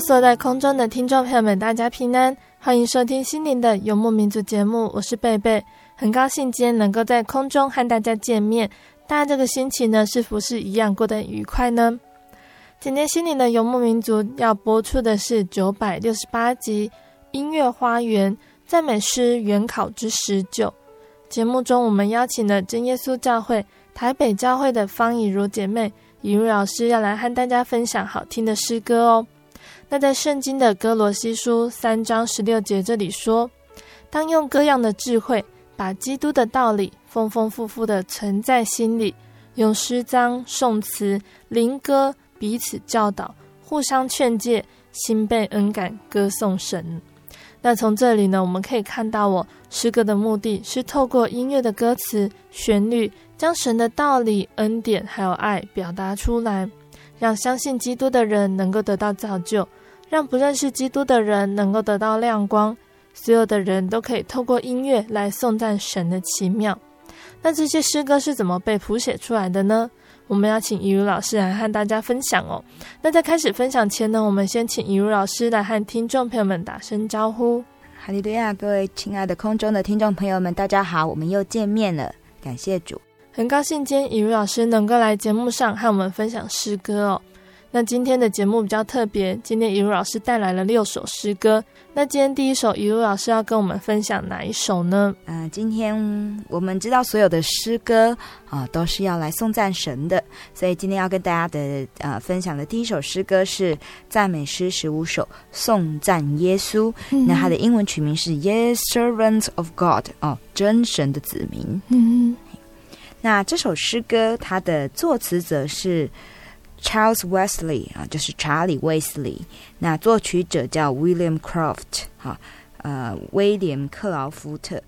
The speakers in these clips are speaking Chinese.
坐在空中的听众朋友们，大家平安，欢迎收听心灵的游牧民族节目，我是贝贝，很高兴今天能够在空中和大家见面。大家这个星期呢，是不是一样过得愉快呢？今天心灵的游牧民族要播出的是九百六十八集《音乐花园赞美诗原考之十九》。节目中，我们邀请了真耶稣教会台北教会的方以如姐妹，以如老师要来和大家分享好听的诗歌哦。那在圣经的哥罗西书三章十六节这里说：“当用各样的智慧，把基督的道理丰丰富富的存在心里，用诗章、颂词、灵歌彼此教导，互相劝诫，心被恩感，歌颂神。”那从这里呢，我们可以看到，我诗歌的目的是透过音乐的歌词、旋律，将神的道理、恩典还有爱表达出来。让相信基督的人能够得到造就，让不认识基督的人能够得到亮光，所有的人都可以透过音乐来颂赞神的奇妙。那这些诗歌是怎么被谱写出来的呢？我们要请怡如老师来和大家分享哦。那在开始分享前呢，我们先请怡如老师来和听众朋友们打声招呼。哈利路亚，各位亲爱的空中的听众朋友们，大家好，我们又见面了，感谢主。很高兴今天怡如老师能够来节目上和我们分享诗歌哦。那今天的节目比较特别，今天一路老师带来了六首诗歌。那今天第一首，一路老师要跟我们分享哪一首呢？嗯、呃，今天我们知道所有的诗歌啊、呃、都是要来颂赞神的，所以今天要跟大家的呃分享的第一首诗歌是赞美诗十五首，颂赞耶稣。嗯、那它的英文曲名是 Yes, Servants of God 哦，真神的子民。嗯。那这首诗歌，它的作词者是 Charles Wesley 啊，就是查理·卫斯理。那作曲者叫 William Croft 哈，呃，威廉·克劳福特。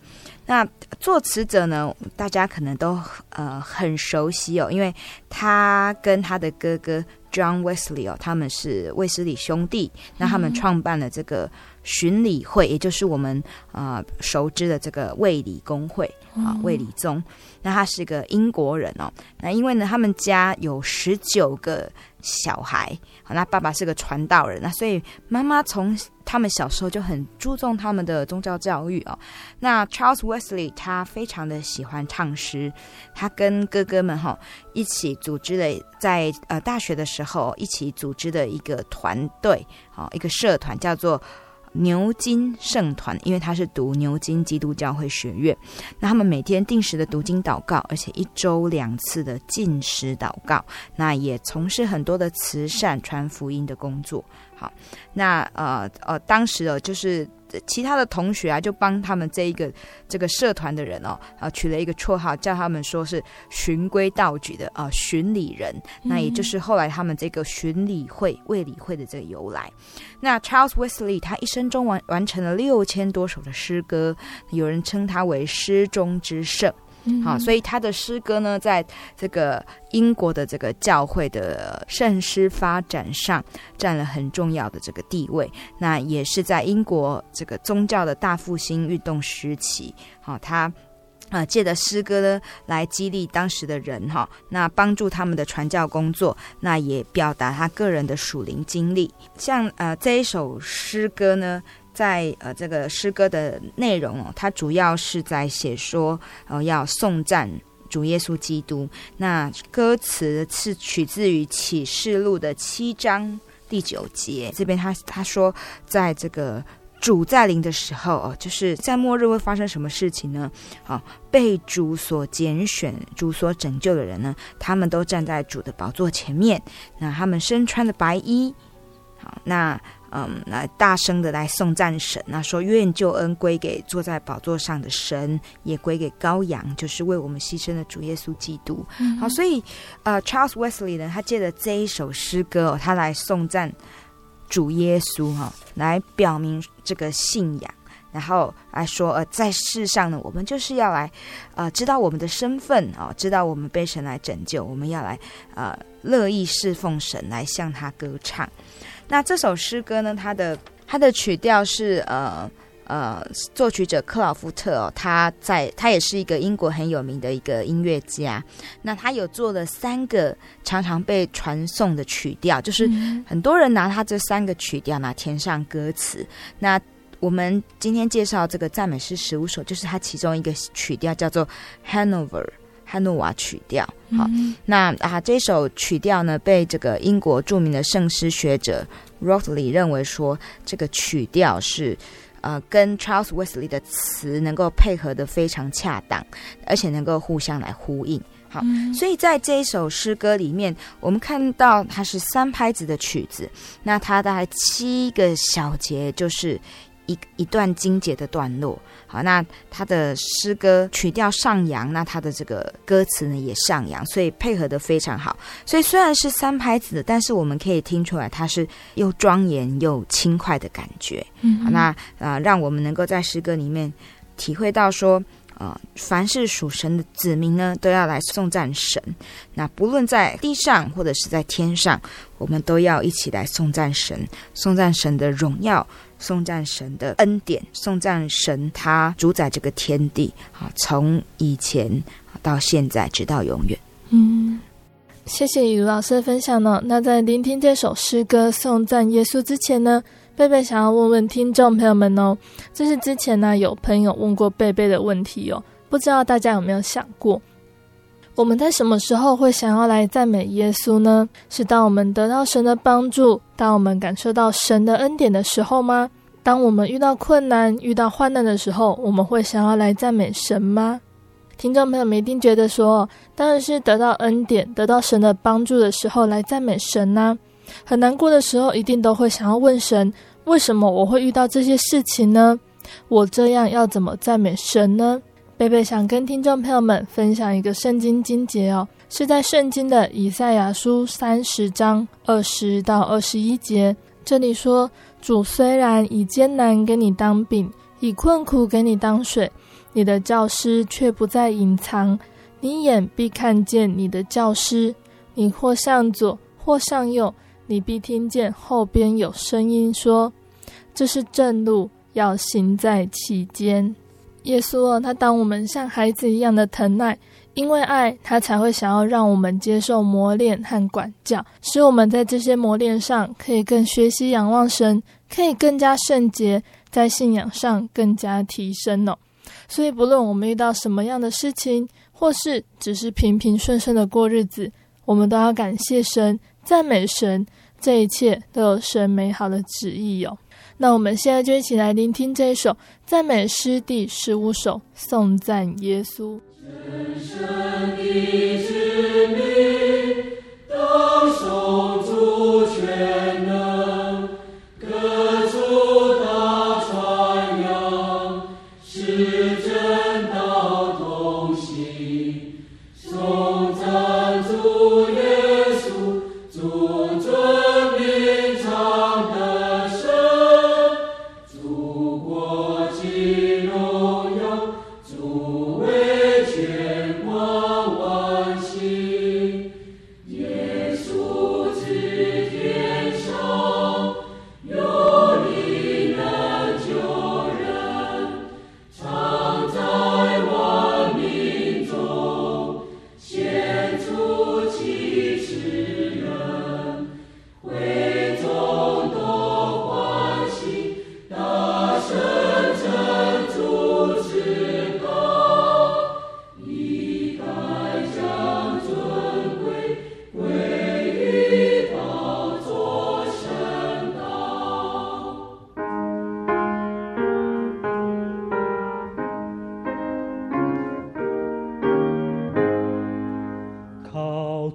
那作词者呢，大家可能都呃很熟悉哦，因为他跟他的哥哥 John Wesley 哦，他们是卫斯理兄弟。那他们创办了这个巡礼会，也就是我们啊、呃、熟知的这个卫理公会啊，卫理宗。那他是个英国人哦。那因为呢，他们家有十九个小孩，好，那爸爸是个传道人，那所以妈妈从他们小时候就很注重他们的宗教教育哦。那 Charles Wesley 他非常的喜欢唱诗，他跟哥哥们哈一起组织了在呃大学的时候一起组织的一个团队，好，一个社团叫做。牛津圣团，因为他是读牛津基督教会学院，那他们每天定时的读经祷告，而且一周两次的进食祷告，那也从事很多的慈善传福音的工作。好，那呃呃，当时哦，就是。其他的同学啊，就帮他们这一个这个社团的人哦，啊取了一个绰号，叫他们说是循规蹈矩的啊巡礼人。那也就是后来他们这个巡礼会、卫理会的这个由来。那 Charles Wesley 他一生中完完成了六千多首的诗歌，有人称他为诗中之圣。好，所以他的诗歌呢，在这个英国的这个教会的圣诗发展上占了很重要的这个地位。那也是在英国这个宗教的大复兴运动时期，好，他。啊，借着诗歌呢来激励当时的人哈，那帮助他们的传教工作，那也表达他个人的属灵经历。像呃这一首诗歌呢，在呃这个诗歌的内容哦，它主要是在写说呃要颂赞主耶稣基督。那歌词是取自于启示录的七章第九节，这边他他说在这个。主在临的时候哦，就是在末日会发生什么事情呢？好，被主所拣选、主所拯救的人呢，他们都站在主的宝座前面。那他们身穿的白衣，好，那嗯，来大声的来颂赞神，那说愿救恩归给坐在宝座上的神，也归给羔羊，就是为我们牺牲的主耶稣基督。嗯、好，所以呃，Charles Wesley 呢，他借着这一首诗歌哦，他来颂赞。主耶稣哈，来表明这个信仰，然后来说呃，在世上呢，我们就是要来呃，知道我们的身份啊、呃，知道我们被神来拯救，我们要来呃，乐意侍奉神，来向他歌唱。那这首诗歌呢，它的它的曲调是呃。呃，作曲者克劳夫特哦，他在他也是一个英国很有名的一个音乐家。那他有做了三个常常被传颂的曲调，就是很多人拿他这三个曲调呢填上歌词。那我们今天介绍这个赞美诗十五首，就是他其中一个曲调，叫做 Hanover 汉诺瓦曲调。好，那啊这首曲调呢，被这个英国著名的圣诗学者 Wriothesley 认为说，这个曲调是。呃，跟 Charles Wesley 的词能够配合的非常恰当，而且能够互相来呼应。好，嗯、所以在这一首诗歌里面，我们看到它是三拍子的曲子，那它大概七个小节，就是一一段精节的段落。好，那他的诗歌曲调上扬，那他的这个歌词呢也上扬，所以配合的非常好。所以虽然是三拍子的，但是我们可以听出来，它是又庄严又轻快的感觉。嗯，好，那啊、呃，让我们能够在诗歌里面体会到说，呃，凡是属神的子民呢，都要来颂赞神。那不论在地上或者是在天上，我们都要一起来颂赞神，颂赞神的荣耀。颂赞神的恩典，颂赞神他主宰这个天地，啊，从以前到现在，直到永远。嗯，谢谢以如老师的分享呢。那在聆听这首诗歌颂赞耶稣之前呢，贝贝想要问问听众朋友们哦，这是之前呢有朋友问过贝贝的问题哦，不知道大家有没有想过，我们在什么时候会想要来赞美耶稣呢？是当我们得到神的帮助，当我们感受到神的恩典的时候吗？当我们遇到困难、遇到患难的时候，我们会想要来赞美神吗？听众朋友们一定觉得说，当然是得到恩典、得到神的帮助的时候来赞美神呢、啊。很难过的时候，一定都会想要问神：为什么我会遇到这些事情呢？我这样要怎么赞美神呢？贝贝想跟听众朋友们分享一个圣经经节哦，是在圣经的以赛亚书三十章二十到二十一节，这里说。主虽然以艰难给你当饼，以困苦给你当水，你的教师却不再隐藏，你眼必看见你的教师。你或向左，或向右，你必听见后边有声音说：“这是正路，要行在其间。”耶稣哦，他当我们像孩子一样的疼爱。因为爱，他才会想要让我们接受磨练和管教，使我们在这些磨练上可以更学习仰望神，可以更加圣洁，在信仰上更加提升哦。所以，不论我们遇到什么样的事情，或是只是平平顺顺的过日子，我们都要感谢神，赞美神，这一切都有神美好的旨意哟。那我们现在就一起来聆听这首赞美诗第十五首，颂赞耶稣。神圣的子民，当颂主全能，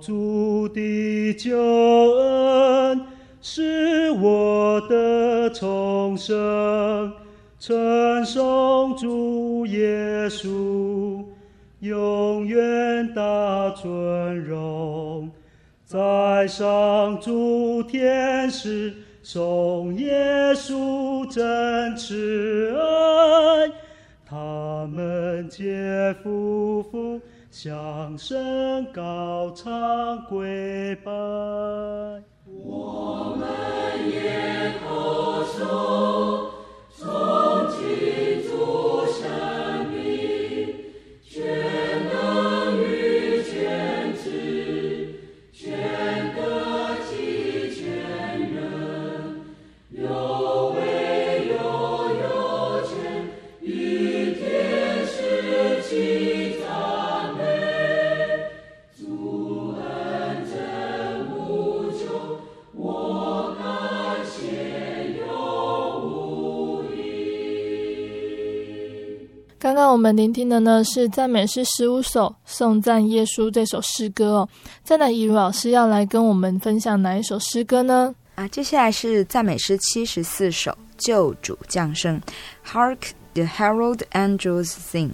主的救恩，是我的重生，称颂主耶稣，永远大尊荣，在上诸天使颂耶稣真慈爱，他们皆匍匐。向声高唱跪拜，我们也叩首，刚刚我们聆听的呢是赞美诗十五首，颂赞耶稣这首诗歌哦。再来，以如老师要来跟我们分享哪一首诗歌呢？啊，接下来是赞美诗七十四首，救主降生。Hark the herald angels sing。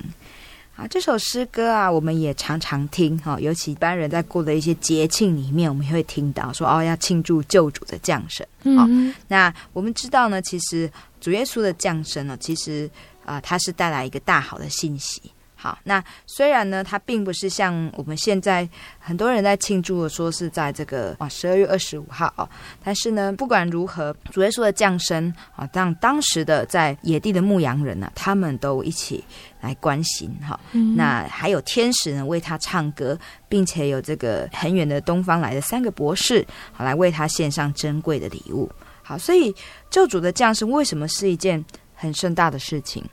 啊，这首诗歌啊，我们也常常听哈、哦，尤其一般人在过的一些节庆里面，我们也会听到说哦，要庆祝救主的降生。好、嗯哦，那我们知道呢，其实主耶稣的降生呢，其实。啊、呃，它是带来一个大好的信息。好，那虽然呢，它并不是像我们现在很多人在庆祝的，说是在这个啊十二月二十五号哦，但是呢，不管如何，主耶稣的降生啊，让当时的在野地的牧羊人呢、啊，他们都一起来关心哈、哦嗯。那还有天使呢为他唱歌，并且有这个很远的东方来的三个博士，好来为他献上珍贵的礼物。好，所以救主的降生为什么是一件很盛大的事情？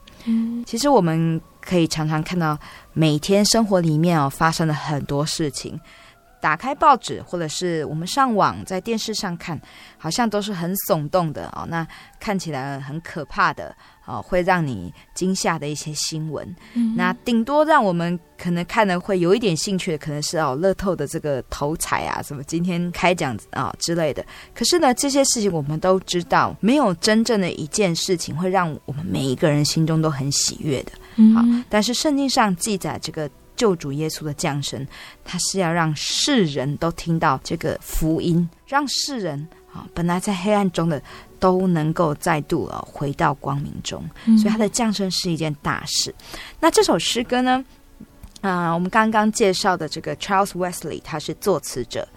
其实我们可以常常看到，每天生活里面哦发生了很多事情。打开报纸，或者是我们上网，在电视上看，好像都是很耸动的哦。那看起来很可怕的哦，会让你惊吓的一些新闻。嗯。那顶多让我们可能看了会有一点兴趣的，可能是哦乐透的这个头彩啊，什么今天开奖啊、哦、之类的。可是呢，这些事情我们都知道，没有真正的一件事情会让我们每一个人心中都很喜悦的。嗯。好，但是圣经上记载这个。救主耶稣的降生，他是要让世人都听到这个福音，让世人啊本来在黑暗中的都能够再度啊回到光明中。所以他的降生是一件大事。嗯、那这首诗歌呢，啊、呃，我们刚刚介绍的这个 Charles Wesley，他是作词者，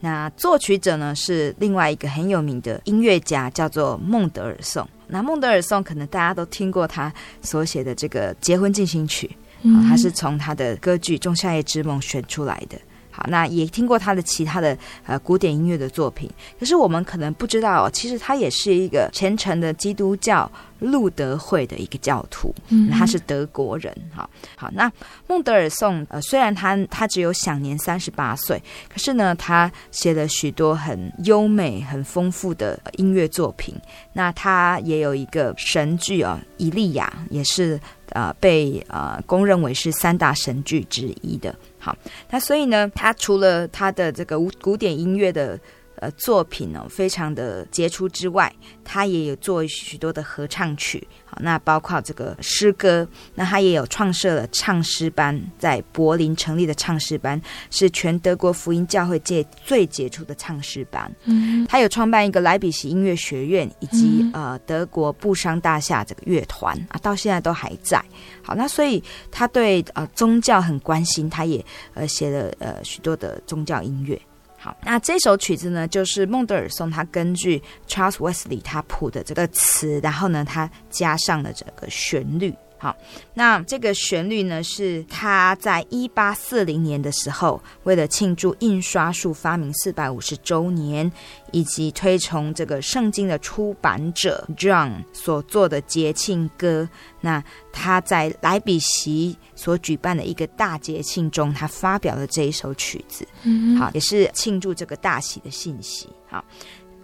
那作曲者呢是另外一个很有名的音乐家，叫做孟德尔颂。那孟德尔颂可能大家都听过他所写的这个结婚进行曲。啊，他是从他的歌剧《仲夏夜之梦》选出来的。好，那也听过他的其他的呃古典音乐的作品。可是我们可能不知道哦，其实他也是一个虔诚的基督教路德会的一个教徒。嗯，他是德国人。好，好，那孟德尔颂呃，虽然他他只有享年三十八岁，可是呢，他写了许多很优美、很丰富的音乐作品。那他也有一个神剧啊，《以利亚》也是。呃，被呃公认为是三大神剧之一的。好，那所以呢，他除了他的这个古典音乐的。呃，作品呢、哦，非常的杰出之外，他也有做许多的合唱曲，好，那包括这个诗歌，那他也有创设了唱诗班，在柏林成立的唱诗班，是全德国福音教会界最杰出的唱诗班。嗯，他有创办一个莱比锡音乐学院，以及、嗯、呃德国布商大厦这个乐团啊，到现在都还在。好，那所以他对呃宗教很关心，他也呃写了呃许多的宗教音乐。好，那这首曲子呢，就是孟德尔松他根据 Charles Wesley 他谱的这个词，然后呢，他加上了这个旋律。好，那这个旋律呢，是他在一八四零年的时候，为了庆祝印刷术发明四百五十周年，以及推崇这个圣经的出版者 John 所做的节庆歌。那他在莱比锡所举办的一个大节庆中，他发表了这一首曲子。嗯，好，也是庆祝这个大喜的信息。好。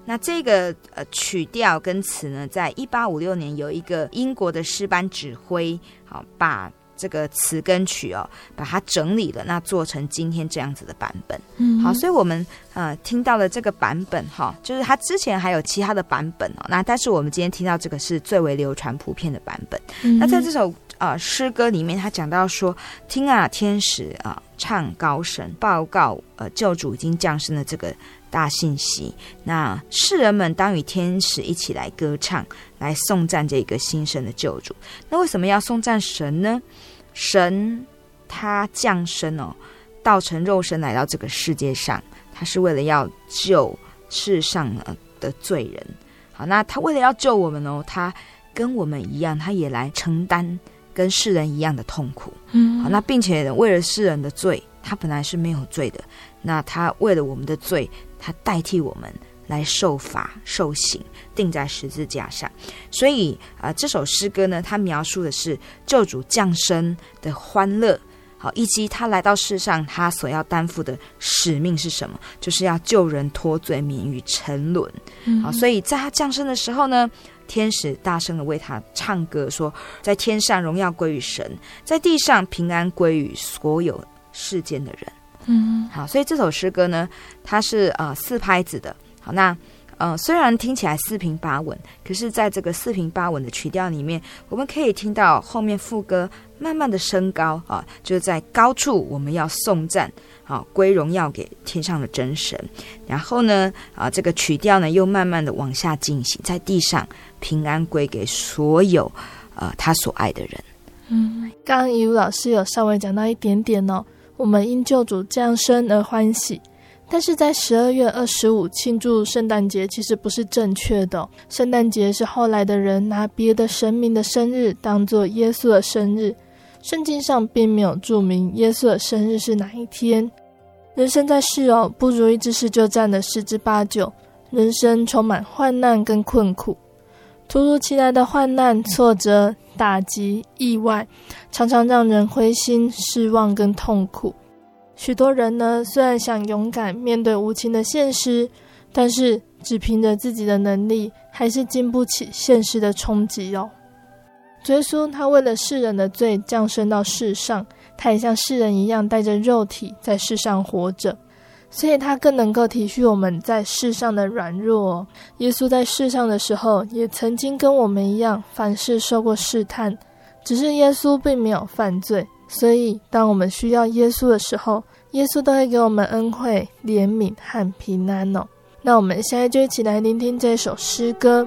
那这个呃曲调跟词呢，在一八五六年有一个英国的诗班指挥，好把这个词跟曲哦，把它整理了，那做成今天这样子的版本。嗯，好，所以我们呃听到了这个版本哈，就是它之前还有其他的版本哦，那但是我们今天听到这个是最为流传普遍的版本。嗯、那在这首呃诗歌里面，他讲到说：“听啊，天使啊、唱高声报告呃救主已经降生的这个大信息。那世人们当与天使一起来歌唱，来颂赞这个新生的救主。那为什么要颂赞神呢？神他降生哦。”道成肉身来到这个世界上，他是为了要救世上的罪人。好，那他为了要救我们哦，他跟我们一样，他也来承担跟世人一样的痛苦。嗯，好，那并且为了世人的罪，他本来是没有罪的，那他为了我们的罪，他代替我们来受罚受刑，钉在十字架上。所以啊，呃，这首诗歌呢，它描述的是救主降生的欢乐。好，以及他来到世上，他所要担负的使命是什么？就是要救人脱罪，免于沉沦。嗯、好，所以在他降生的时候呢，天使大声的为他唱歌，说：在天上荣耀归于神，在地上平安归于所有世间的人。嗯，好，所以这首诗歌呢，它是呃四拍子的。好，那。呃，虽然听起来四平八稳，可是在这个四平八稳的曲调里面，我们可以听到后面副歌慢慢的升高啊，就是在高处我们要颂赞啊，归荣耀给天上的真神。然后呢，啊，这个曲调呢又慢慢的往下进行，在地上平安归给所有呃他所爱的人。嗯，刚刚怡如老师有稍微讲到一点点哦，我们因救主降生而欢喜。但是在十二月二十五庆祝圣诞节，其实不是正确的哦。圣诞节是后来的人拿别的神明的生日当做耶稣的生日，圣经上并没有注明耶稣的生日是哪一天。人生在世哦，不如意之事就占了十之八九，人生充满患难跟困苦，突如其来的患难、挫折、打击、意外，常常让人灰心、失望跟痛苦。许多人呢，虽然想勇敢面对无情的现实，但是只凭着自己的能力，还是经不起现实的冲击哦。耶稣他为了世人的罪降生到世上，他也像世人一样带着肉体在世上活着，所以他更能够体恤我们在世上的软弱。耶稣在世上的时候，也曾经跟我们一样，凡事受过试探，只是耶稣并没有犯罪。所以，当我们需要耶稣的时候，耶稣都会给我们恩惠、怜悯和平安哦。那我们现在就一起来聆听这首诗歌。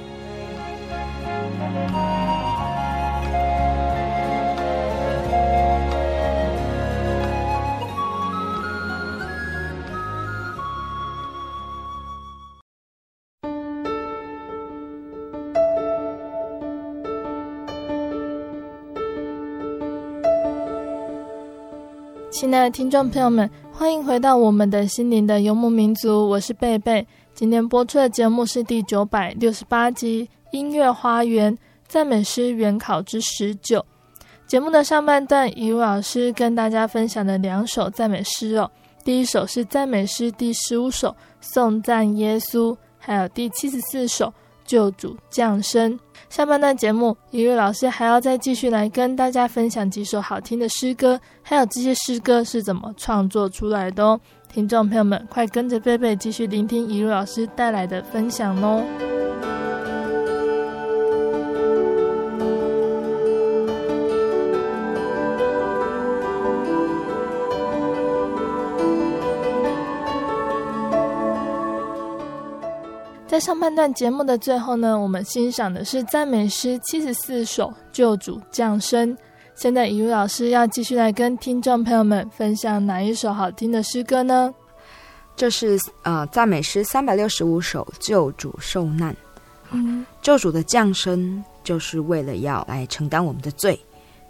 亲爱的听众朋友们，欢迎回到我们的心灵的游牧民族，我是贝贝。今天播出的节目是第九百六十八集《音乐花园赞美诗原考之十九》。节目的上半段，怡如老师跟大家分享了两首赞美诗哦。第一首是赞美诗第十五首《颂赞耶稣》，还有第七十四首《救主降生》。下半段节目，一位老师还要再继续来跟大家分享几首好听的诗歌，还有这些诗歌是怎么创作出来的哦。听众朋友们，快跟着贝贝继续聆听一路老师带来的分享哦。上半段节目的最后呢，我们欣赏的是赞美诗七十四首《救主降生》。现在，雨露老师要继续来跟听众朋友们分享哪一首好听的诗歌呢？这是呃赞美诗三百六十五首《救主受难》。嗯，救主的降生就是为了要来承担我们的罪，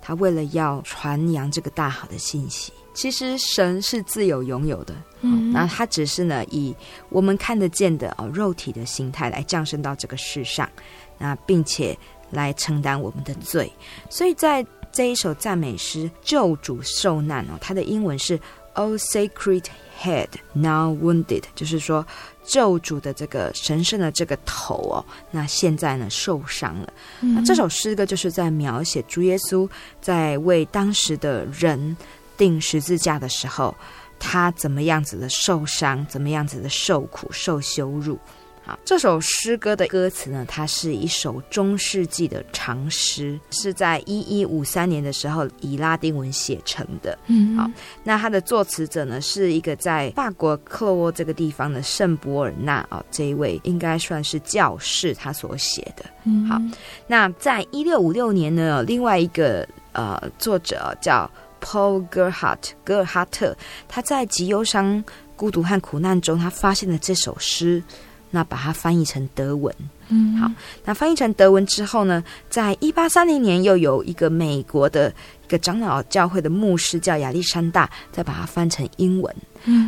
他为了要传扬这个大好的信息。其实神是自有拥有的，嗯，那他只是呢以我们看得见的哦肉体的形态来降生到这个世上，那并且来承担我们的罪。所以在这一首赞美诗《救主受难》哦，它的英文是 O Sacred Head Now Wounded，就是说救主的这个神圣的这个头哦，那现在呢受伤了。那这首诗歌就是在描写主耶稣在为当时的人。钉十字架的时候，他怎么样子的受伤，怎么样子的受苦、受羞辱？好，这首诗歌的歌词呢，它是一首中世纪的长诗，是在一一五三年的时候以拉丁文写成的。嗯，好，那他的作词者呢，是一个在法国克洛沃这个地方的圣博尔纳啊，这一位应该算是教士，他所写的。嗯，好，那在一六五六年呢，另外一个呃作者叫。Paul Gerhardt 格尔哈特，他在极忧伤、孤独和苦难中，他发现了这首诗，那把它翻译成德文。嗯，好，那翻译成德文之后呢，在一八三零年，又有一个美国的一个长老教会的牧师叫亚历山大，再把它翻成英文。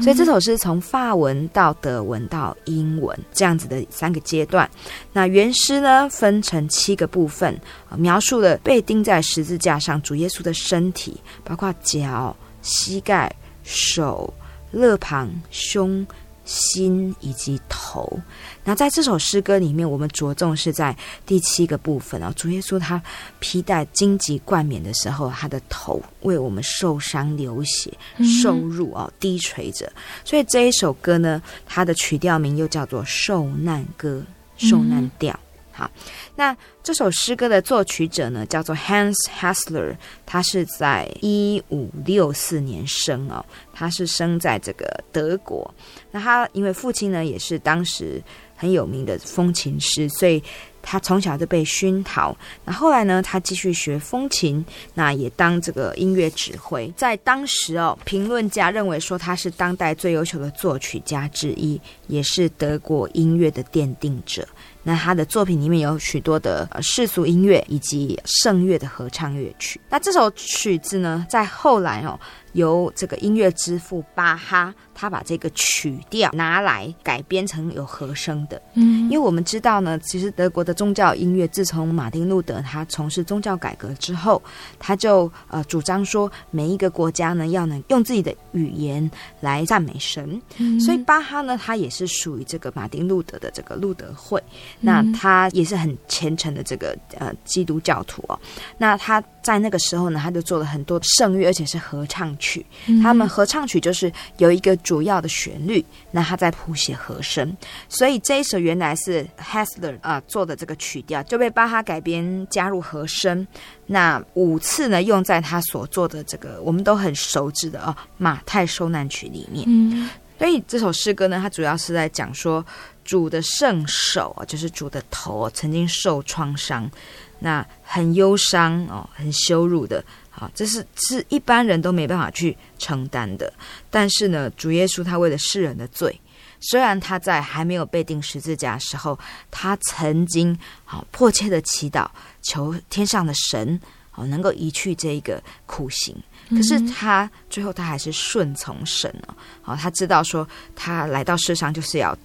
所以这首诗从法文到德文到英文这样子的三个阶段。那原诗呢，分成七个部分，描述了被钉在十字架上主耶稣的身体，包括脚、膝盖、手、肋旁、胸。心以及头，那在这首诗歌里面，我们着重是在第七个部分啊。主耶稣他披戴荆棘冠冕的时候，他的头为我们受伤流血、受辱啊，低垂着。所以这一首歌呢，它的曲调名又叫做《受难歌》、《受难调》。好，那这首诗歌的作曲者呢，叫做 Hans Hassler，他是在一五六四年生哦。他是生在这个德国。那他因为父亲呢，也是当时很有名的风琴师，所以。他从小就被熏陶，那后来呢，他继续学风琴，那也当这个音乐指挥。在当时哦，评论家认为说他是当代最优秀的作曲家之一，也是德国音乐的奠定者。那他的作品里面有许多的世俗音乐以及圣乐的合唱乐曲。那这首曲子呢，在后来哦。由这个音乐之父巴哈，他把这个曲调拿来改编成有和声的。嗯，因为我们知道呢，其实德国的宗教音乐自从马丁路德他从事宗教改革之后，他就呃主张说，每一个国家呢要能用自己的语言来赞美神。嗯，所以巴哈呢，他也是属于这个马丁路德的这个路德会。那他也是很虔诚的这个呃基督教徒哦。那他在那个时候呢，他就做了很多圣乐，而且是合唱。曲，他们合唱曲就是有一个主要的旋律，那他在谱写和声，所以这一首原来是 Hessler 啊、呃、做的这个曲调，就被巴哈改编加入和声。那五次呢，用在他所做的这个我们都很熟知的哦马太受难曲里面。嗯，所以这首诗歌呢，它主要是在讲说主的圣手啊，就是主的头曾经受创伤，那很忧伤哦，很羞辱的。好，这是是一般人都没办法去承担的。但是呢，主耶稣他为了世人的罪，虽然他在还没有被钉十字架的时候，他曾经好迫切的祈祷，求天上的神好能够移去这一个苦刑。可是他最后他还是顺从神哦，好，他知道说他来到世上就是要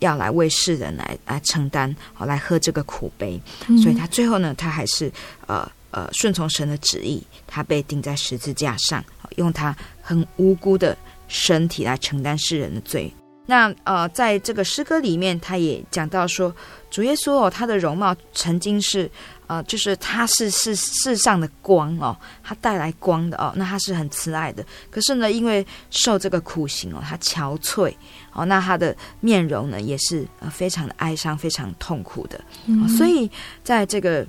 要来为世人来来承担，好来喝这个苦杯。所以他最后呢，他还是呃。呃，顺从神的旨意，他被钉在十字架上，用他很无辜的身体来承担世人的罪。那呃，在这个诗歌里面，他也讲到说，主耶稣哦，他的容貌曾经是呃，就是他是世世上的光哦，他带来光的哦，那他是很慈爱的。可是呢，因为受这个苦刑哦，他憔悴哦，那他的面容呢，也是呃非常的哀伤，非常痛苦的。嗯，所以在这个。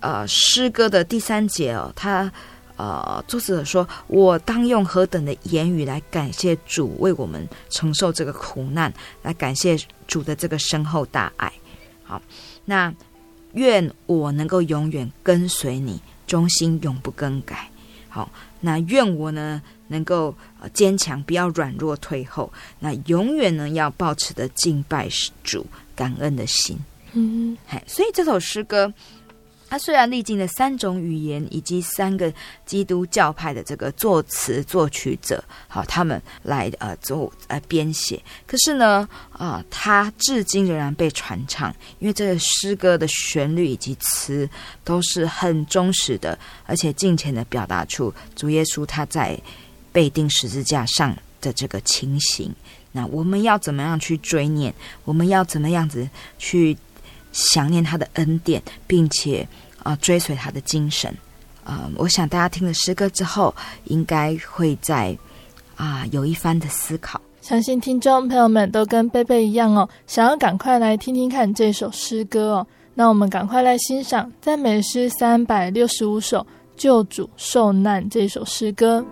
呃，诗歌的第三节哦，他呃，作者说：“我当用何等的言语来感谢主为我们承受这个苦难，来感谢主的这个深厚大爱。”好，那愿我能够永远跟随你，忠心永不更改。好，那愿我呢能够坚强，不要软弱退后。那永远呢要保持的敬拜主、感恩的心。嗯，嗨，所以这首诗歌。他虽然历经了三种语言以及三个基督教派的这个作词作曲者，好，他们来呃做呃编写，可是呢，啊、呃，他至今仍然被传唱，因为这个诗歌的旋律以及词都是很忠实的，而且尽情的表达出主耶稣他在被钉十字架上的这个情形。那我们要怎么样去追念？我们要怎么样子去？想念他的恩典，并且啊、追随他的精神，啊、呃，我想大家听了诗歌之后，应该会在啊、有一番的思考。相信听众朋友们都跟贝贝一样哦，想要赶快来听听看这首诗歌哦。那我们赶快来欣赏赞美诗三百六十五首《救主受难》这首诗歌。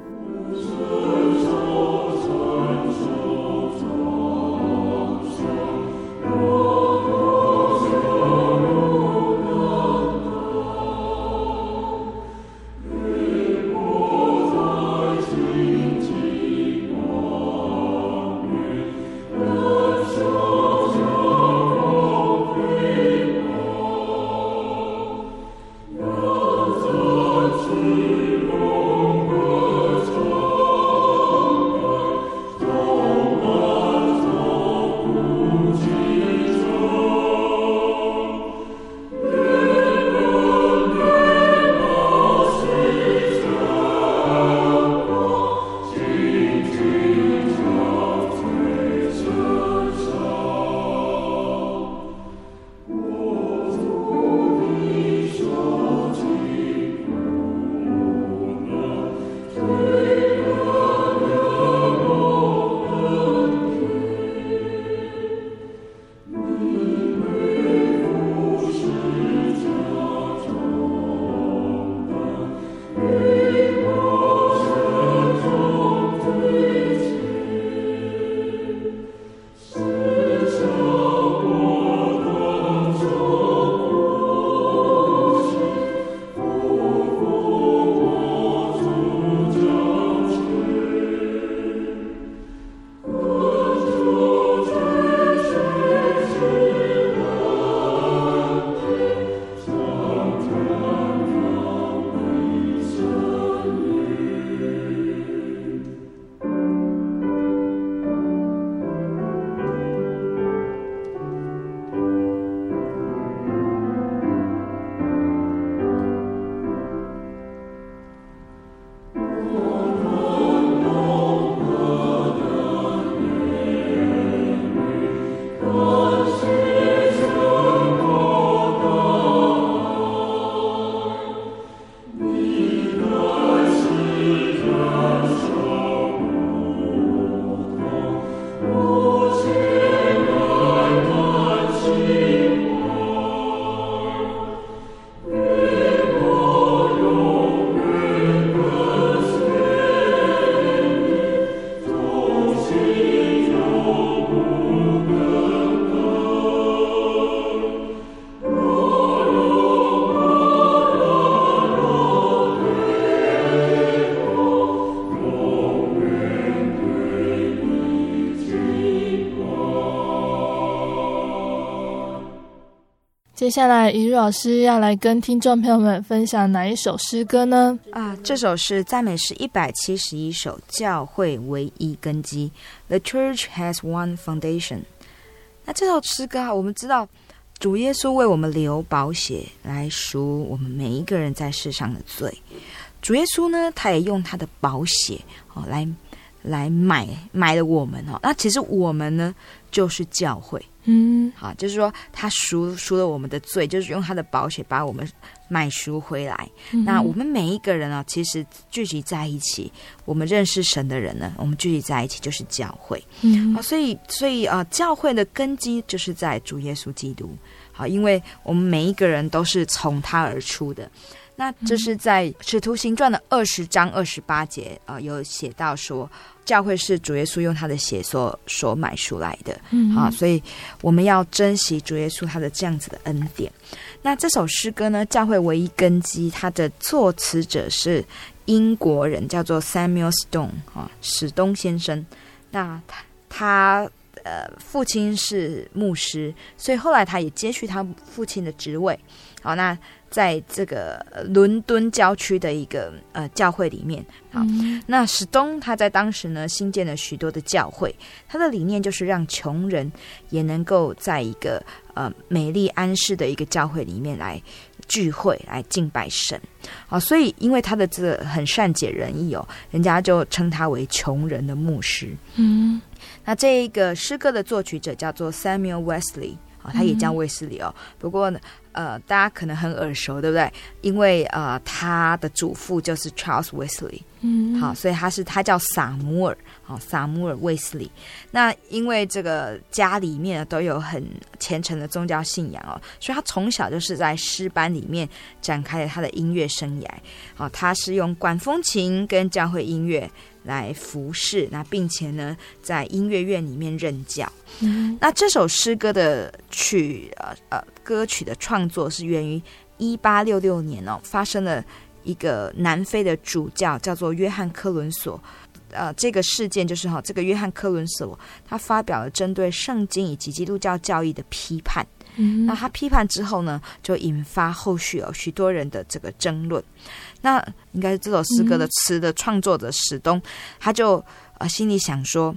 Luz 接下来，怡如老师要来跟听众朋友们分享哪一首诗歌呢？啊，这首是赞美诗一百七十一首，教会唯一根基。The church has one foundation。那这首诗歌啊，我们知道主耶稣为我们流宝血来赎我们每一个人在世上的罪。主耶稣呢，他也用他的宝血哦来来买买了我们哦。那其实我们呢，就是教会。嗯，好，就是说他赎赎了我们的罪，就是用他的宝血把我们买赎回来。嗯、那我们每一个人啊，其实聚集在一起，我们认识神的人呢，我们聚集在一起就是教会。嗯，好，所以所以啊，教会的根基就是在主耶稣基督。好，因为我们每一个人都是从他而出的。那这是在《使徒行传》的二十章二十八节啊、呃，有写到说，教会是主耶稣用他的血所所买出来的，嗯，啊，所以我们要珍惜主耶稣他的这样子的恩典。那这首诗歌呢，教会唯一根基，它的作词者是英国人，叫做 Samuel Stone 啊，史东先生。那他他呃，父亲是牧师，所以后来他也接续他父亲的职位。好，那。在这个伦敦郊区的一个呃教会里面，好，嗯、那史东他在当时呢新建了许多的教会，他的理念就是让穷人也能够在一个呃美丽安适的一个教会里面来聚会来敬拜神，好，所以因为他的这个很善解人意哦，人家就称他为穷人的牧师。嗯，那这一个诗歌的作曲者叫做 Samuel Wesley，啊，他也叫卫斯理哦，不过呢。呃，大家可能很耳熟，对不对？因为呃，他的祖父就是 Charles Wesley，嗯，好，所以他是他叫萨姆尔，好，撒母耳卫斯理。那因为这个家里面都有很虔诚的宗教信仰哦，所以他从小就是在诗班里面展开了他的音乐生涯。好，他是用管风琴跟教会音乐来服侍，那并且呢，在音乐院里面任教。嗯，那这首诗歌的曲，呃呃。歌曲的创作是源于一八六六年哦，发生了一个南非的主教叫做约翰科伦索，呃，这个事件就是哈，这个约翰科伦索他发表了针对圣经以及基督教教义的批判，嗯，那他批判之后呢，就引发后续有许多人的这个争论。那应该是这首诗歌的词的创作者史东，他就呃心里想说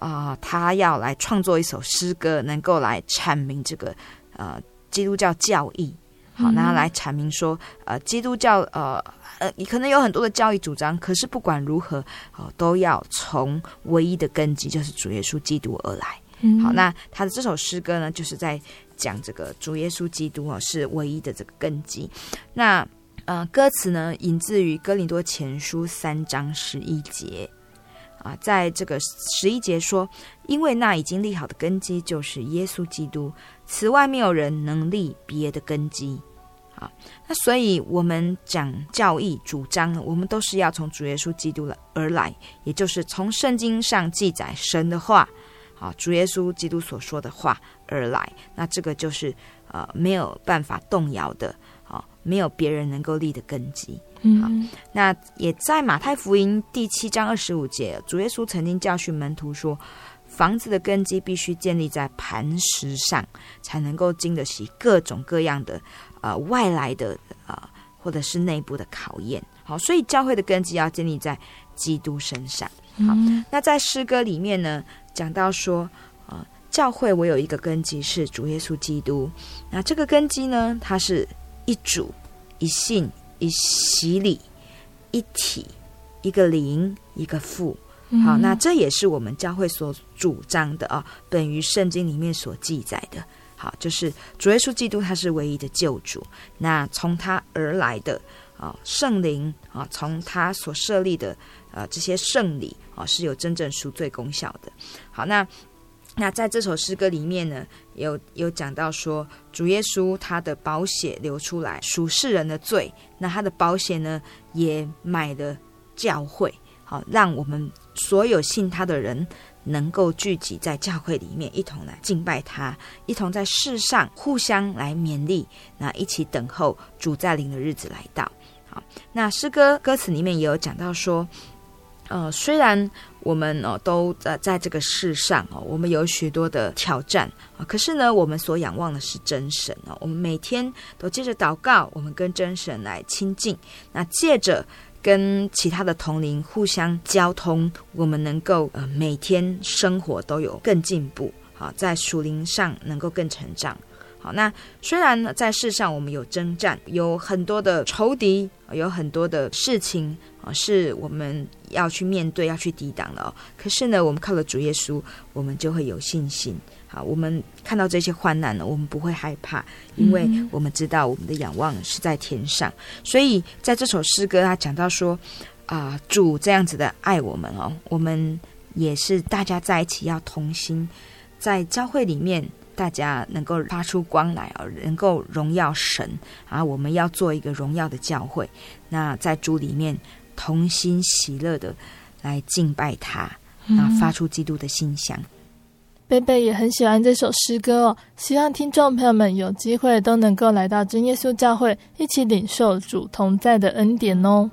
啊，呃，他要来创作一首诗歌，能够来阐明这个呃。基督教教义，好，那来阐明说，呃，基督教，呃，呃，你可能有很多的教义主张，可是不管如何，哦，都要从唯一的根基，就是主耶稣基督而来。嗯、好，那他的这首诗歌呢，就是在讲这个主耶稣基督哦，是唯一的这个根基。那，呃，歌词呢，引自于哥林多前书三章十一节。啊，在这个十一节说，因为那已经立好的根基就是耶稣基督，此外没有人能立别的根基。啊，那所以我们讲教义主张，我们都是要从主耶稣基督了而来，也就是从圣经上记载神的话，啊，主耶稣基督所说的话而来。那这个就是呃没有办法动摇的，没有别人能够立的根基。好，那也在马太福音第七章二十五节，主耶稣曾经教训门徒说，房子的根基必须建立在磐石上，才能够经得起各种各样的呃外来的啊、呃、或者是内部的考验。好，所以教会的根基要建立在基督身上。好，那在诗歌里面呢，讲到说，啊、呃，教会我有一个根基是主耶稣基督。那这个根基呢，它是一主一信。一洗礼，一体，一个灵，一个父。好，那这也是我们教会所主张的啊，本于圣经里面所记载的。好，就是主耶稣基督他是唯一的救主，那从他而来的啊圣灵啊，从他所设立的呃这些圣礼啊，是有真正赎罪功效的。好，那。那在这首诗歌里面呢，有有讲到说，主耶稣他的宝血流出来赎世人的罪，那他的宝血呢也买了教会，好，让我们所有信他的人能够聚集在教会里面，一同来敬拜他，一同在世上互相来勉励，那一起等候主再临的日子来到。好，那诗歌歌词里面也有讲到说。呃，虽然我们哦都在在这个世上哦，我们有许多的挑战啊，可是呢，我们所仰望的是真神哦。我们每天都借着祷告，我们跟真神来亲近。那借着跟其他的同龄互相交通，我们能够呃每天生活都有更进步，好，在属灵上能够更成长。好，那虽然呢，在世上我们有征战，有很多的仇敌，有很多的事情啊，是我们要去面对、要去抵挡的哦。可是呢，我们靠了主耶稣，我们就会有信心。好，我们看到这些患难呢，我们不会害怕，因为我们知道我们的仰望是在天上。所以在这首诗歌，他讲到说啊、呃，主这样子的爱我们哦，我们也是大家在一起要同心，在教会里面。大家能够发出光来啊，能够荣耀神啊！我们要做一个荣耀的教会，那在主里面同心喜乐的来敬拜他，啊，发出基督的馨香。贝贝也很喜欢这首诗歌哦，希望听众朋友们有机会都能够来到真耶稣教会，一起领受主同在的恩典哦。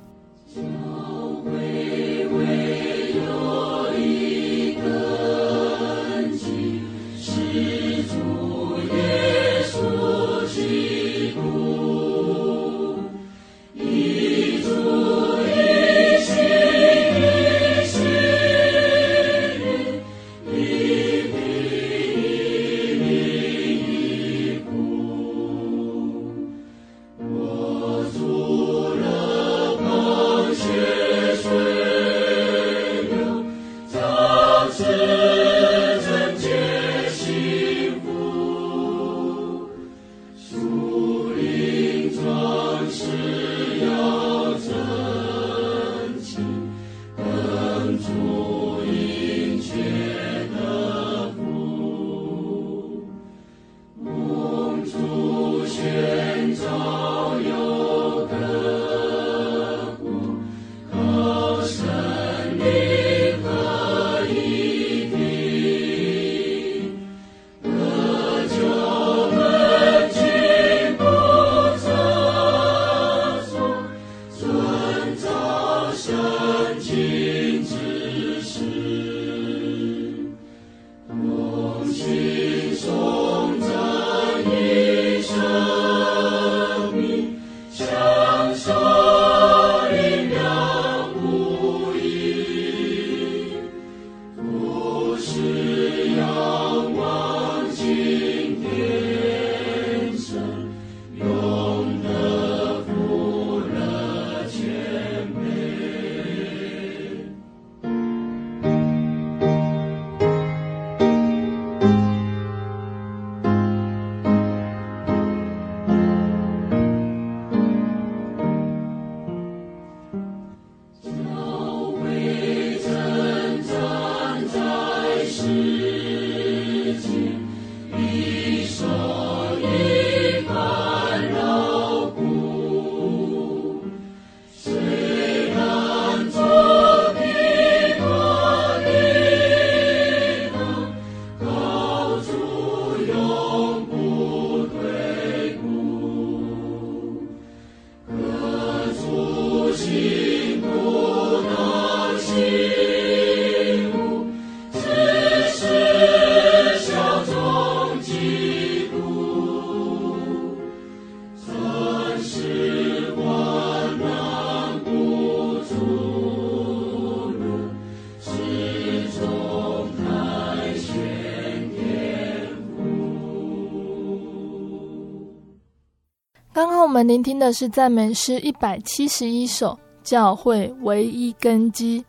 们聆听的是赞美诗一百七十一首《教会唯一根基》。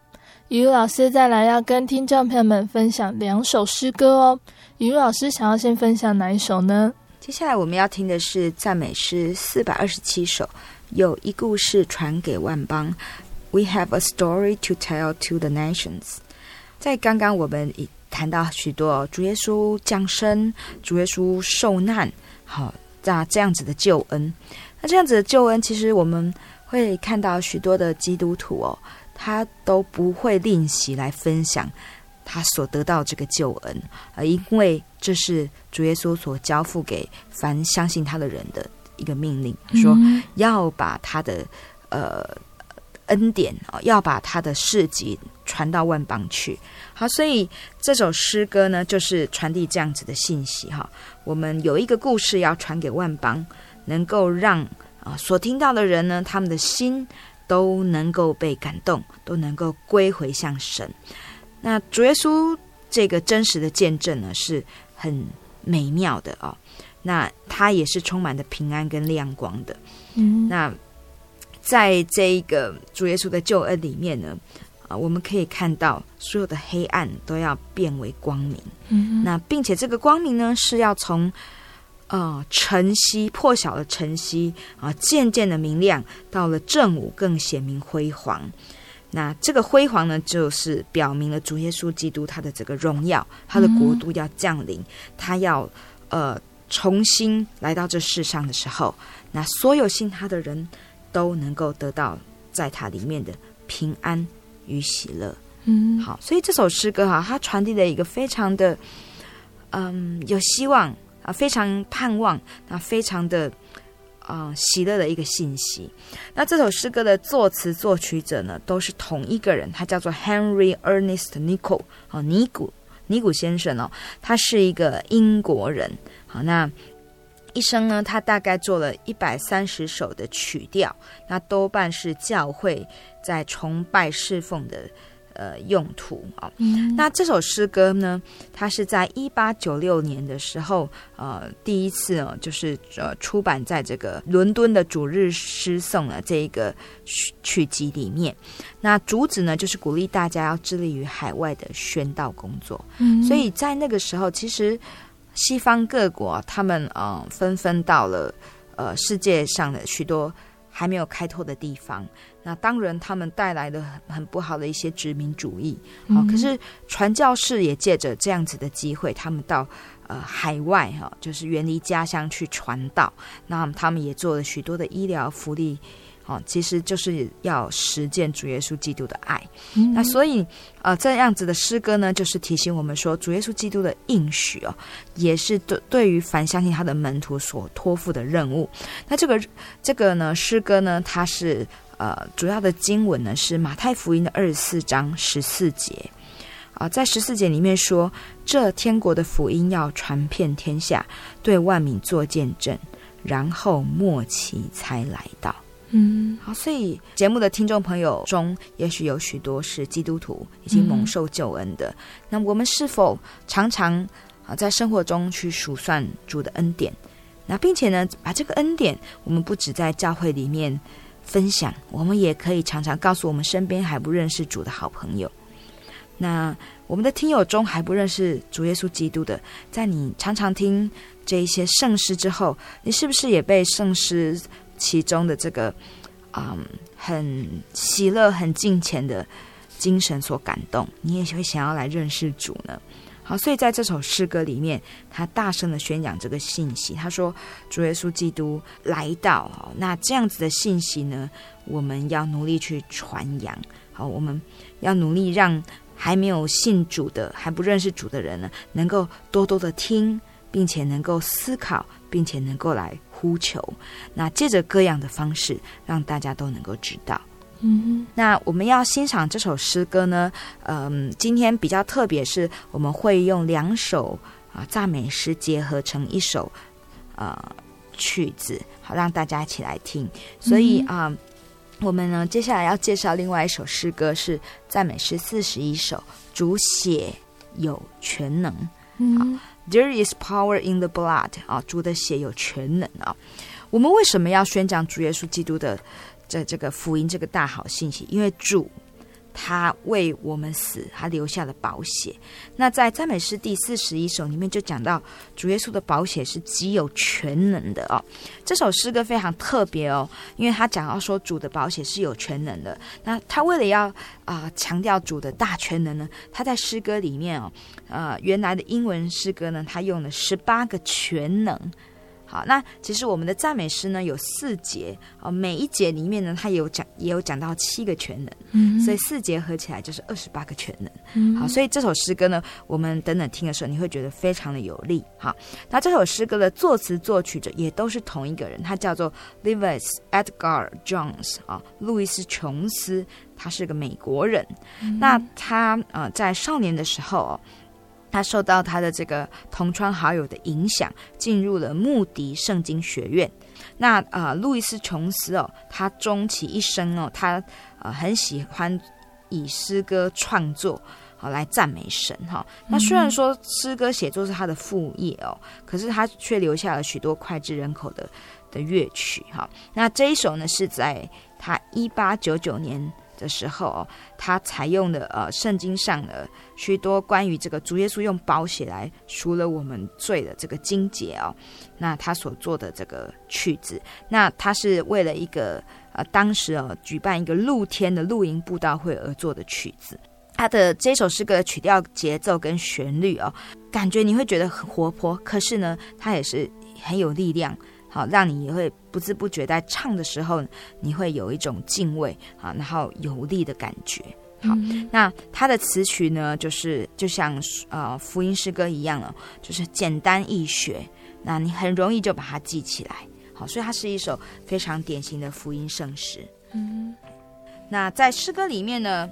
雨露老师再来要跟听众朋友们分享两首诗歌哦。雨露老师想要先分享哪一首呢？接下来我们要听的是赞美诗四百二十七首，有一故事传给万邦。We have a story to tell to the nations。在刚刚我们已谈到许多主耶稣降生、主耶稣受难，好，这这样子的救恩。那这样子的救恩，其实我们会看到许多的基督徒哦，他都不会吝惜来分享他所得到这个救恩，呃，因为这是主耶稣所交付给凡相信他的人的一个命令，说要把他的呃恩典哦，要把他的事迹传到万邦去。好，所以这首诗歌呢，就是传递这样子的信息哈。我们有一个故事要传给万邦，能够让啊所听到的人呢，他们的心都能够被感动，都能够归回向神。那主耶稣这个真实的见证呢，是很美妙的哦。那他也是充满的平安跟亮光的。嗯，那。在这一个主耶稣的救恩里面呢，啊，我们可以看到所有的黑暗都要变为光明。嗯，那并且这个光明呢，是要从呃晨曦破晓的晨曦啊，渐渐的明亮，到了正午更显明辉煌。那这个辉煌呢，就是表明了主耶稣基督他的这个荣耀，他的国度要降临，他要呃重新来到这世上的时候，那所有信他的人。都能够得到在他里面的平安与喜乐。嗯，好，所以这首诗歌哈，它传递了一个非常的嗯有希望啊，非常盼望啊，非常的啊喜乐的一个信息。那这首诗歌的作词作曲者呢，都是同一个人，他叫做 Henry Ernest Nichol 啊，尼古尼古先生哦，他是一个英国人。好，那。一生呢，他大概做了一百三十首的曲调，那多半是教会在崇拜侍奉的呃用途啊。嗯、那这首诗歌呢，它是在一八九六年的时候，呃，第一次哦，就是呃出版在这个伦敦的主日诗颂的这一个曲曲集里面。那主旨呢，就是鼓励大家要致力于海外的宣道工作。嗯，所以在那个时候，其实。西方各国，他们呃纷纷到了呃世界上的许多还没有开拓的地方。那当然，他们带来了很很不好的一些殖民主义。好、嗯，可是传教士也借着这样子的机会，他们到呃海外哈，就是远离家乡去传道。那他们也做了许多的医疗福利。哦，其实就是要实践主耶稣基督的爱。嗯、那所以，呃，这样子的诗歌呢，就是提醒我们说，主耶稣基督的应许哦，也是对对于凡相信他的门徒所托付的任务。那这个这个呢，诗歌呢，它是呃主要的经文呢是马太福音的二十四章十四节啊、呃，在十四节里面说，这天国的福音要传遍天下，对万民做见证，然后末期才来到。嗯，好，所以节目的听众朋友中，也许有许多是基督徒，已经蒙受救恩的。嗯、那我们是否常常啊，在生活中去数算主的恩典？那并且呢，把这个恩典，我们不止在教会里面分享，我们也可以常常告诉我们身边还不认识主的好朋友。那我们的听友中还不认识主耶稣基督的，在你常常听这一些圣诗之后，你是不是也被圣诗？其中的这个，嗯，很喜乐、很敬虔的精神所感动，你也会想要来认识主呢。好，所以在这首诗歌里面，他大声的宣讲这个信息。他说：“主耶稣基督来到。”哈，那这样子的信息呢，我们要努力去传扬。好，我们要努力让还没有信主的、还不认识主的人呢，能够多多的听，并且能够思考，并且能够来。呼求，那借着各样的方式，让大家都能够知道。嗯，那我们要欣赏这首诗歌呢，嗯，今天比较特别是，我们会用两首啊赞美诗结合成一首呃曲子，好让大家一起来听。所以啊、嗯呃，我们呢接下来要介绍另外一首诗歌是赞美诗四十一首，主血有全能。嗯。There is power in the blood 啊，主的血有全能啊。我们为什么要宣讲主耶稣基督的这这个福音这个大好信息？因为主。他为我们死，他留下了宝血。那在赞美诗第四十一首里面就讲到，主耶稣的宝血是极有权能的哦。这首诗歌非常特别哦，因为他讲到说主的宝血是有权能的。那他为了要啊、强调主的大权能呢，他在诗歌里面哦，呃，原来的英文诗歌呢，他用了十八个权能好，那其实我们的赞美诗呢有四节啊，每一节里面呢，它也有讲，也有讲到七个全能，嗯，所以四节合起来就是二十八个全能，嗯，好，所以这首诗歌呢，我们等等听的时候，你会觉得非常的有力，好，那这首诗歌的作词作曲者也都是同一个人，他叫做 Lewis Edgar Jones 啊，路易斯琼斯，他是个美国人，嗯、那他呃在少年的时候哦。他受到他的这个同窗好友的影响，进入了穆迪圣经学院。那呃，路易斯琼斯哦，他终其一生哦，他呃很喜欢以诗歌创作好、哦、来赞美神哈、哦。那虽然说诗歌写作是他的副业哦，可是他却留下了许多脍炙人口的的乐曲哈、哦。那这一首呢，是在他一八九九年。的时候，他采用的呃圣经上的许多关于这个主耶稣用宝血来赎了我们罪的这个经节哦，那他所做的这个曲子，那他是为了一个呃当时哦举办一个露天的露营布道会而做的曲子。他的这首诗歌的曲调、节奏跟旋律哦，感觉你会觉得很活泼，可是呢，它也是很有力量。好，让你也会不知不觉在唱的时候，你会有一种敬畏啊，然后有力的感觉。好，嗯、那它的词曲呢，就是就像呃福音诗歌一样了，就是简单易学，那你很容易就把它记起来。好，所以它是一首非常典型的福音圣诗。嗯，那在诗歌里面呢，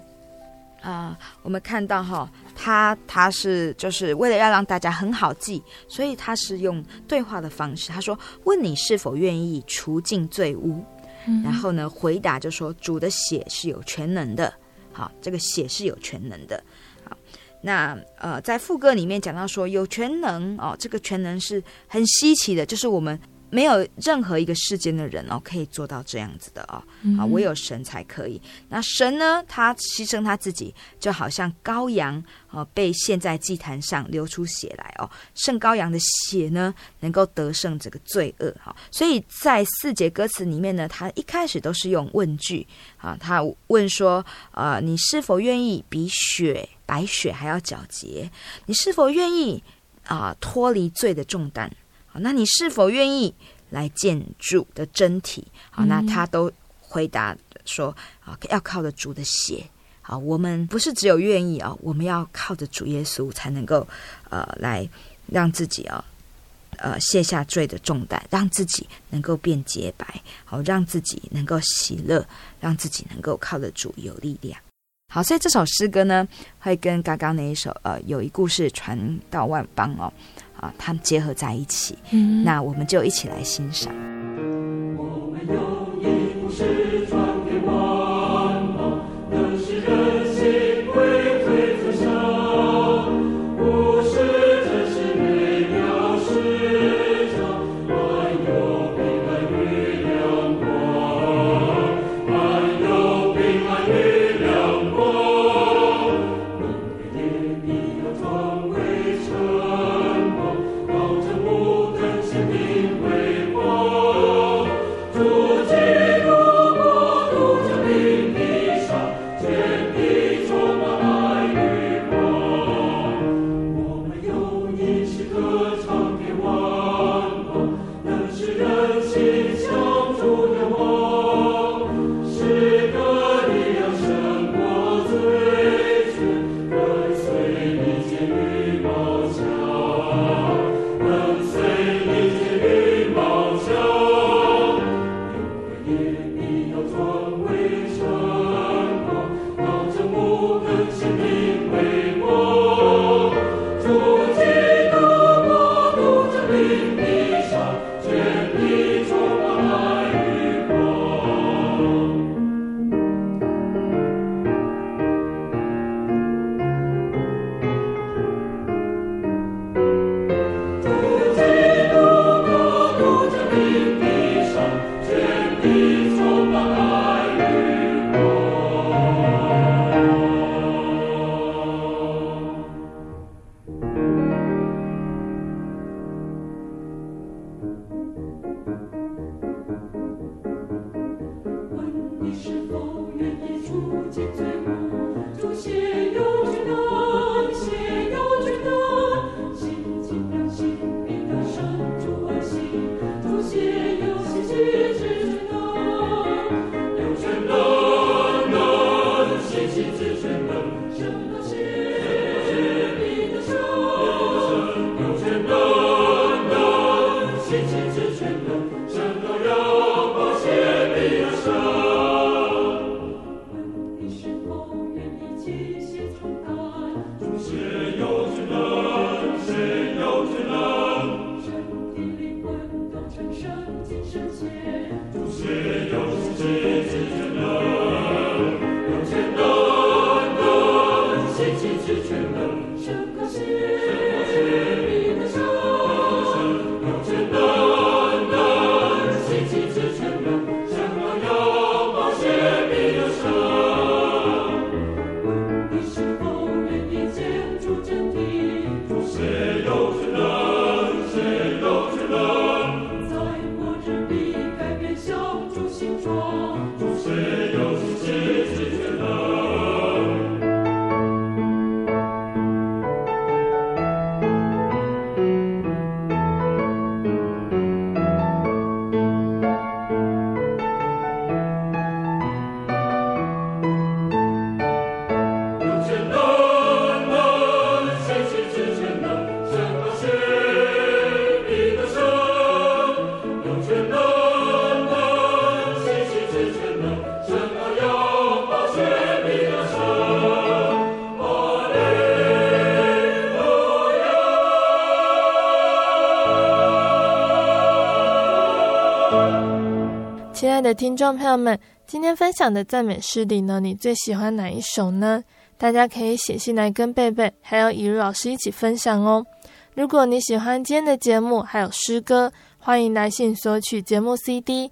啊、呃，我们看到哈。他他是就是为了要让大家很好记，所以他是用对话的方式。他说：“问你是否愿意除尽罪污？”嗯、然后呢，回答就说：“主的血是有全能的。”好，这个血是有全能的。好，那呃，在副歌里面讲到说有全能哦，这个全能是很稀奇的，就是我们。没有任何一个世间的人哦，可以做到这样子的哦，啊，唯有神才可以。那神呢，他牺牲他自己，就好像羔羊哦，被献在祭坛上流出血来哦，圣羔羊的血呢，能够得胜这个罪恶哈。所以在四节歌词里面呢，他一开始都是用问句啊，他问说啊，你是否愿意比雪白雪还要皎洁？你是否愿意啊脱离罪的重担？好，那你是否愿意来建筑的真体？好，那他都回答说啊，要靠着主的血。好，我们不是只有愿意啊，我们要靠着主耶稣才能够呃来让自己啊呃卸下罪的重担，让自己能够变洁白，好，让自己能够喜乐，让自己能够靠着主有力量。好，所以这首诗歌呢，会跟刚刚那一首呃有一故事传到万邦哦。啊，他们结合在一起，嗯，那我们就一起来欣赏。听众朋友们，今天分享的赞美诗里呢，你最喜欢哪一首呢？大家可以写信来跟贝贝还有以如老师一起分享哦。如果你喜欢今天的节目，还有诗歌，欢迎来信索取节目 CD。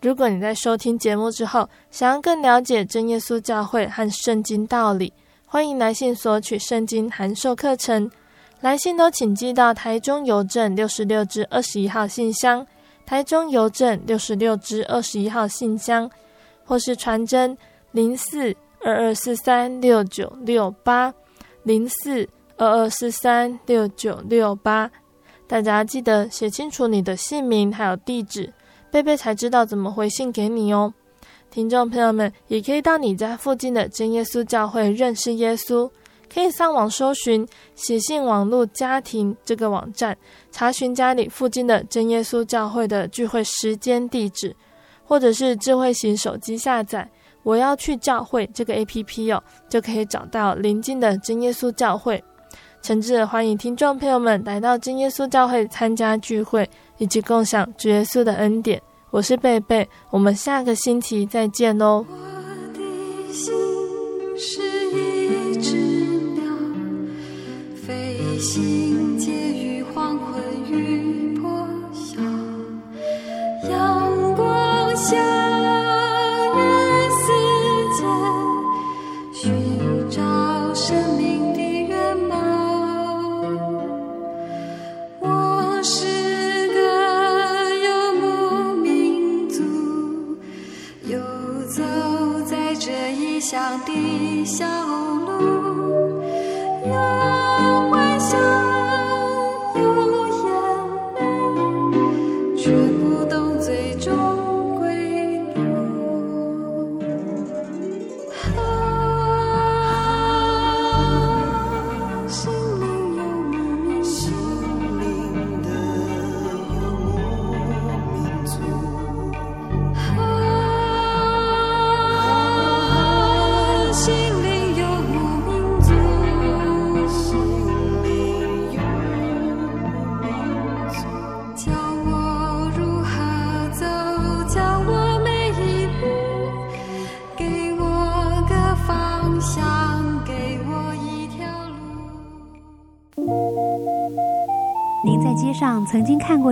如果你在收听节目之后，想要更了解真耶稣教会和圣经道理，欢迎来信索取圣经函授课程。来信都请寄到台中邮政六十六至二十一号信箱。台中邮政六十六支二十一号信箱，或是传真零四二二四三六九六八零四二二四三六九六八。大家记得写清楚你的姓名还有地址，贝贝才知道怎么回信给你哦。听众朋友们也可以到你家附近的真耶稣教会认识耶稣。可以上网搜寻“写信网络家庭”这个网站，查询家里附近的真耶稣教会的聚会时间、地址，或者是智慧型手机下载“我要去教会”这个 APP 哦，就可以找到邻近的真耶稣教会。诚挚的欢迎听众朋友们来到真耶稣教会参加聚会，以及共享主耶稣的恩典。我是贝贝，我们下个星期再见喽。我的心是心间。